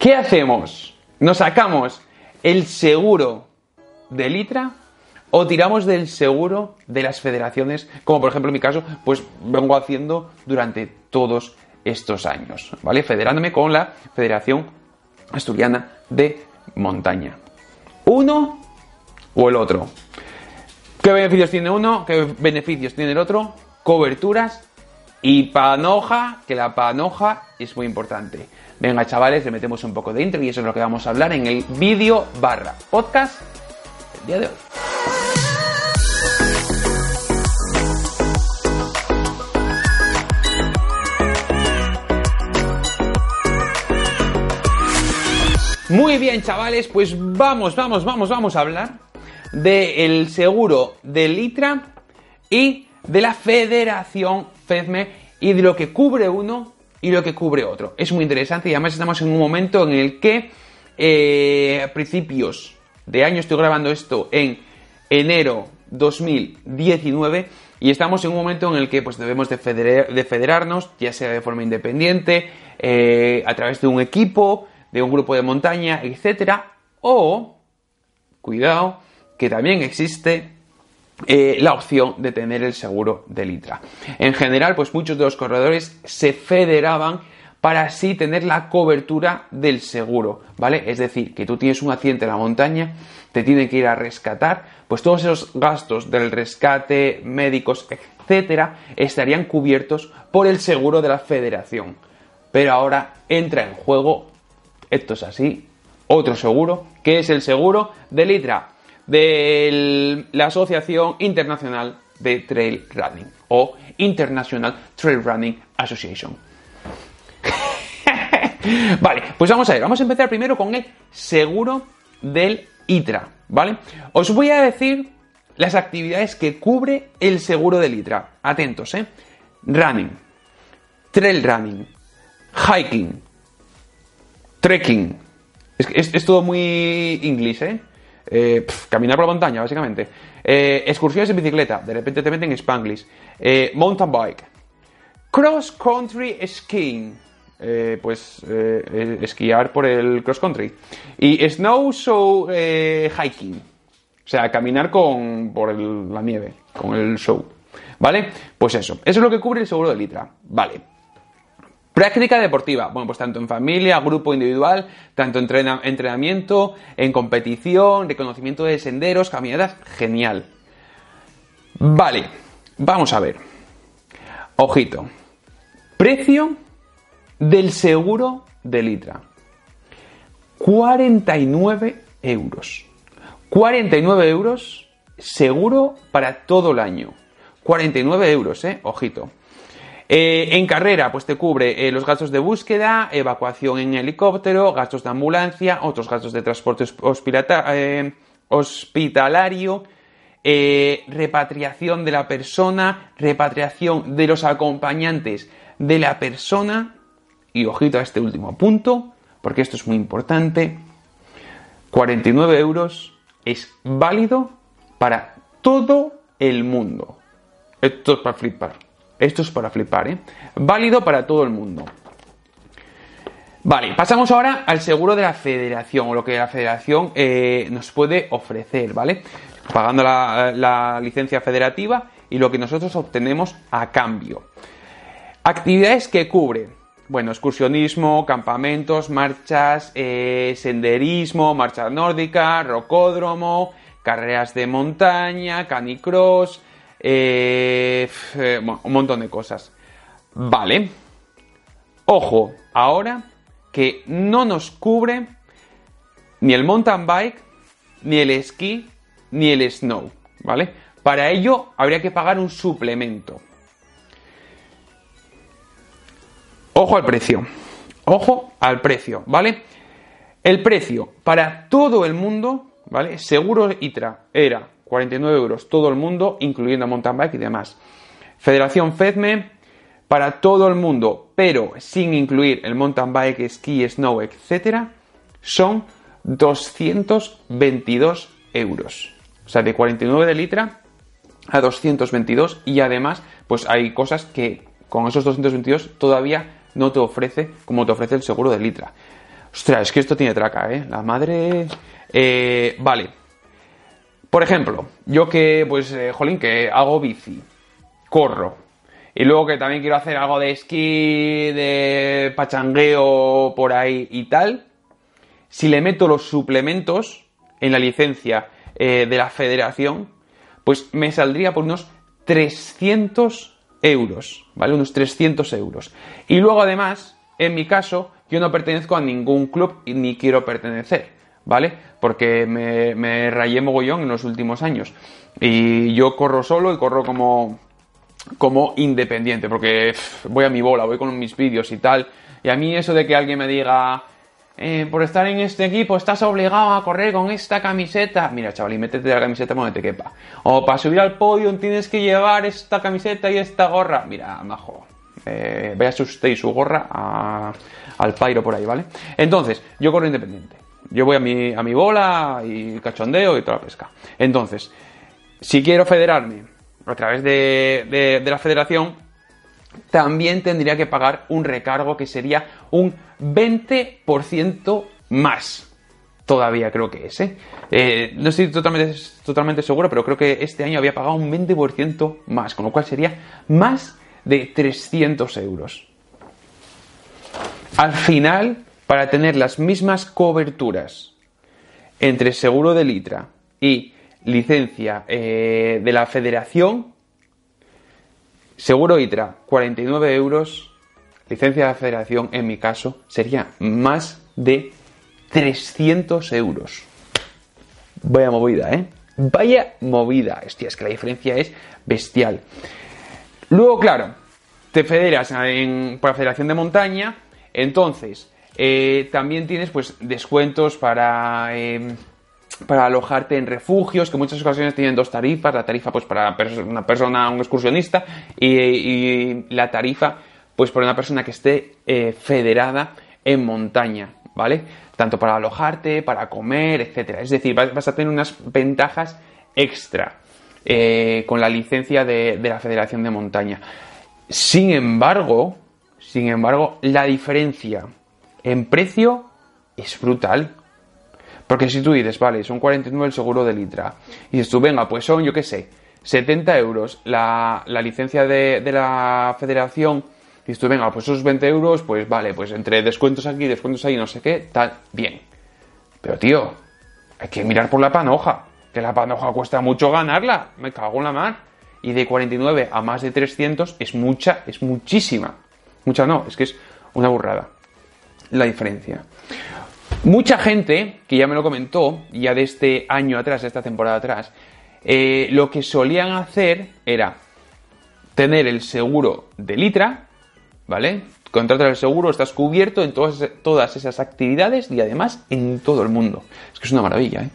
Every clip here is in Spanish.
¿Qué hacemos? ¿Nos sacamos el seguro de Litra o tiramos del seguro de las federaciones, como por ejemplo en mi caso, pues vengo haciendo durante todos estos años, ¿vale? Federándome con la Federación Asturiana de Montaña. ¿Uno o el otro? ¿Qué beneficios tiene uno? ¿Qué beneficios tiene el otro? Coberturas y panoja, que la panoja es muy importante. Venga, chavales, le metemos un poco de intro y eso es lo que vamos a hablar en el vídeo barra podcast el día de hoy. Muy bien, chavales, pues vamos, vamos, vamos, vamos a hablar del seguro de Litra y de la Federación FEDME y de lo que cubre uno y lo que cubre otro. Es muy interesante y además estamos en un momento en el que eh, a principios de año estoy grabando esto en enero 2019 y estamos en un momento en el que pues, debemos de, federarnos, ya sea de forma independiente, eh, a través de un equipo, de un grupo de montaña, etcétera, o, cuidado, que también existe eh, la opción de tener el seguro de Litra. En general, pues muchos de los corredores se federaban para así tener la cobertura del seguro, ¿vale? Es decir, que tú tienes un accidente en la montaña, te tienen que ir a rescatar, pues todos esos gastos del rescate, médicos, etcétera, estarían cubiertos por el seguro de la federación. Pero ahora entra en juego, esto es así, otro seguro, que es el seguro de Litra de la Asociación Internacional de Trail Running o International Trail Running Association. vale, pues vamos a ver, vamos a empezar primero con el seguro del ITRA, ¿vale? Os voy a decir las actividades que cubre el seguro del ITRA. Atentos, ¿eh? Running, trail running, hiking, trekking. Es, es todo muy inglés, ¿eh? Eh, caminar por la montaña, básicamente. Eh, excursiones en bicicleta, de repente te meten Spanglish. Eh, mountain bike. Cross country skiing. pues esquiar por el cross country. Y snow show hiking. O sea, caminar con, por la nieve, con el show. ¿Vale? Pues eso. Eso es lo que cubre el seguro de Litra. Vale. Práctica deportiva, bueno, pues tanto en familia, grupo individual, tanto en entrenamiento, en competición, reconocimiento de senderos, caminadas, genial. Vale, vamos a ver. Ojito. Precio del seguro de Litra. 49 euros. 49 euros seguro para todo el año. 49 euros, eh, ojito. Eh, en carrera, pues te cubre eh, los gastos de búsqueda, evacuación en helicóptero, gastos de ambulancia, otros gastos de transporte eh, hospitalario, repatriación de la persona, repatriación de los acompañantes de la persona. Y ojito a este último punto, porque esto es muy importante. 49 euros es válido para todo el mundo. Esto es para flipar. Esto es para flipar, ¿eh? Válido para todo el mundo. Vale, pasamos ahora al seguro de la federación, o lo que la federación eh, nos puede ofrecer, ¿vale? Pagando la, licencia federativa y lo que nosotros obtenemos a cambio. Actividades que cubre, bueno, excursionismo, campamentos, marchas, eh, senderismo, marcha nórdica, rocódromo, carreras de montaña, canicross, eh, eh un montón de cosas. Vale. Ojo, ahora que no nos cubre ni el mountain bike, ni el esquí, ni el snow. ¿Vale? Para ello habría que pagar un suplemento. Ojo al precio. Ojo al precio, ¿vale? El precio para todo el mundo, ¿vale? Seguro ITRA era 49 euros todo el mundo, incluyendo mountain bike y demás. Federación FEDME para todo el mundo, pero sin incluir el mountain bike, esquí, snow, etc., son 222 euros. O sea, de 49 de litra a 222 y además, pues hay cosas que con esos 222 todavía no te ofrece como te ofrece el seguro de litra. Ostras, es que esto tiene traca, ¿eh? La madre... Eh, vale. Por ejemplo, yo que, pues, eh, jolín, que hago bici, corro, y luego que también quiero hacer algo de esquí, de pachangueo por ahí y tal, si le meto los suplementos en la licencia eh, de la federación, pues me saldría por unos 300 euros, ¿vale? Unos 300 euros. Y luego además, en mi caso, yo no pertenezco a ningún club ni quiero pertenecer, ¿vale? Porque me, rayé mogollón en los últimos años. Y yo corro solo y corro como, como independiente, porque voy a mi bola, voy con mis vídeos y tal. Y a mí eso de que alguien me diga, eh, por estar en este equipo estás obligado a correr con esta camiseta. Mira, chaval, y métete la camiseta donde te quepa. O para subir al podio tienes que llevar esta camiseta y esta gorra. Mira, majo, eh, vaya usted y su gorra al pairo por ahí, ¿vale? Entonces, yo corro independiente. Yo voy a mi, a mi bola y cachondeo y toda la pesca. Entonces, si quiero federarme a través de, la federación, también tendría que pagar un recargo que sería un 20% más. Todavía creo que es, ¿eh? ¿eh? no estoy totalmente, totalmente seguro, pero creo que este año había pagado un 20% más, con lo cual sería más de 300 euros. Al final, para tener las mismas coberturas entre seguro de litra y licencia eh, de la federación, seguro ITRA 49 euros, licencia de la federación en mi caso sería más de 300 euros. Vaya movida, ¿eh? Vaya movida. Hostia, es que la diferencia es bestial. Luego, claro, te federas en, por la Federación de Montaña, entonces eh, también tienes pues descuentos para, em, para alojarte en refugios, que muchas ocasiones tienen dos tarifas, la tarifa pues para una persona, un excursionista, y, la tarifa pues para una persona que esté eh, federada en montaña, ¿vale? Tanto para alojarte, para comer, etcétera. Es decir, vas, a tener unas ventajas extra. Eh, con la licencia de, la Federación de Montaña. Sin embargo, sin embargo, la diferencia en precio es brutal. Porque si tú dices, vale, son 49 el seguro de Litra, y dices tú, venga, pues son, yo qué sé, 70 euros la, licencia de, la federación, y dices tú, venga, pues esos 20 euros, pues vale, pues entre descuentos aquí, descuentos ahí, no sé qué, tal, bien. Pero tío, hay que mirar por la panoja que la panoja cuesta mucho ganarla, me cago en la mar. Y de 49 a más de 300 es mucha, es muchísima. Mucha no, es que es una burrada la diferencia. Mucha gente, que ya me lo comentó, ya de este año atrás, de esta temporada atrás, eh, lo que solían hacer era tener el seguro de Litra, ¿vale? Contratar el seguro, estás cubierto en todas, todas esas actividades y además en todo el mundo. Es que es una maravilla,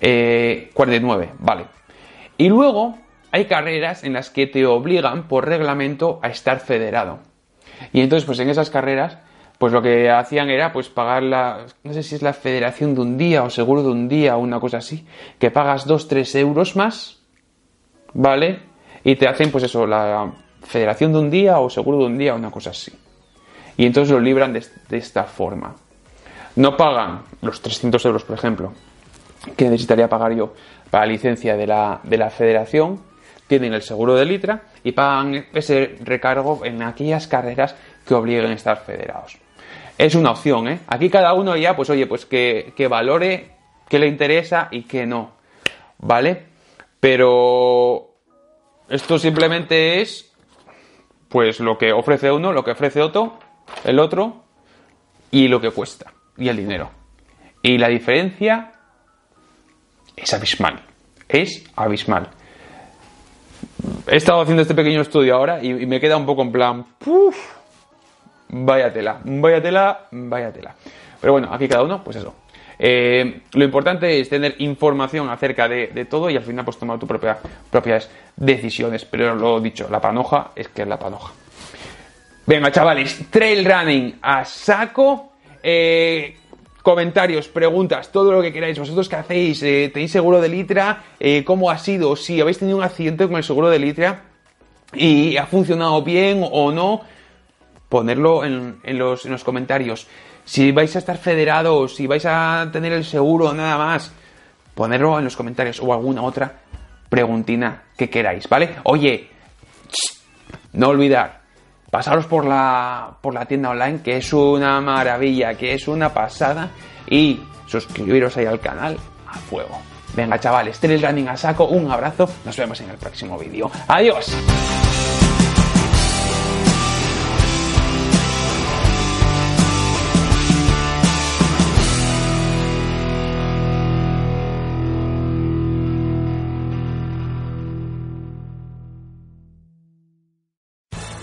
¿eh? 49, eh, vale. Y luego hay carreras en las que te obligan por reglamento a estar federado. Y entonces, pues en esas carreras, pues lo que hacían era pues pagar la, no sé si es la federación de un día o seguro de un día o una cosa así, que pagas 2-3 euros más, ¿vale? Y te hacen pues eso, la federación de un día o seguro de un día o una cosa así. Y entonces lo libran de, esta forma. No pagan los 300 euros, por ejemplo, que necesitaría pagar yo para licencia de la, de la federación, tienen el seguro de litra y pagan ese recargo en aquellas carreras que obliguen a estar federados. Es una opción, ¿eh? Aquí cada uno ya, pues oye, pues que, que valore qué le interesa y qué no, ¿vale? Pero esto simplemente es, pues lo que ofrece uno, lo que ofrece otro, el otro, y lo que cuesta, y el dinero. Y la diferencia es abismal. Es abismal. He estado haciendo este pequeño estudio ahora y, me queda un poco en plan, ¡puf! Vaya tela, vaya tela, vaya tela. Pero bueno, aquí cada uno, pues eso. Eh, lo importante es tener información acerca de, todo y al final pues tomar tus propia, propias decisiones. Pero lo dicho, la panoja es que es la panoja. Venga, chavales, trail running a saco. Eh, comentarios, preguntas, todo lo que queráis. ¿Vosotros qué hacéis? Eh, ¿Tenéis seguro de Litra? ¿Cómo ha sido? Si habéis tenido un accidente con el seguro de Litra y ha funcionado bien o no, ponerlo en, los, en los comentarios. Si vais a estar federados, si vais a tener el seguro, nada más, ponerlo en los comentarios o alguna otra preguntina que queráis, ¿vale? Oye, no olvidar, pasaros por la, por la tienda online, que es una maravilla, que es una pasada, y suscribiros ahí al canal a fuego. Venga, chavales, tres running a saco, un abrazo, nos vemos en el próximo vídeo. ¡Adiós!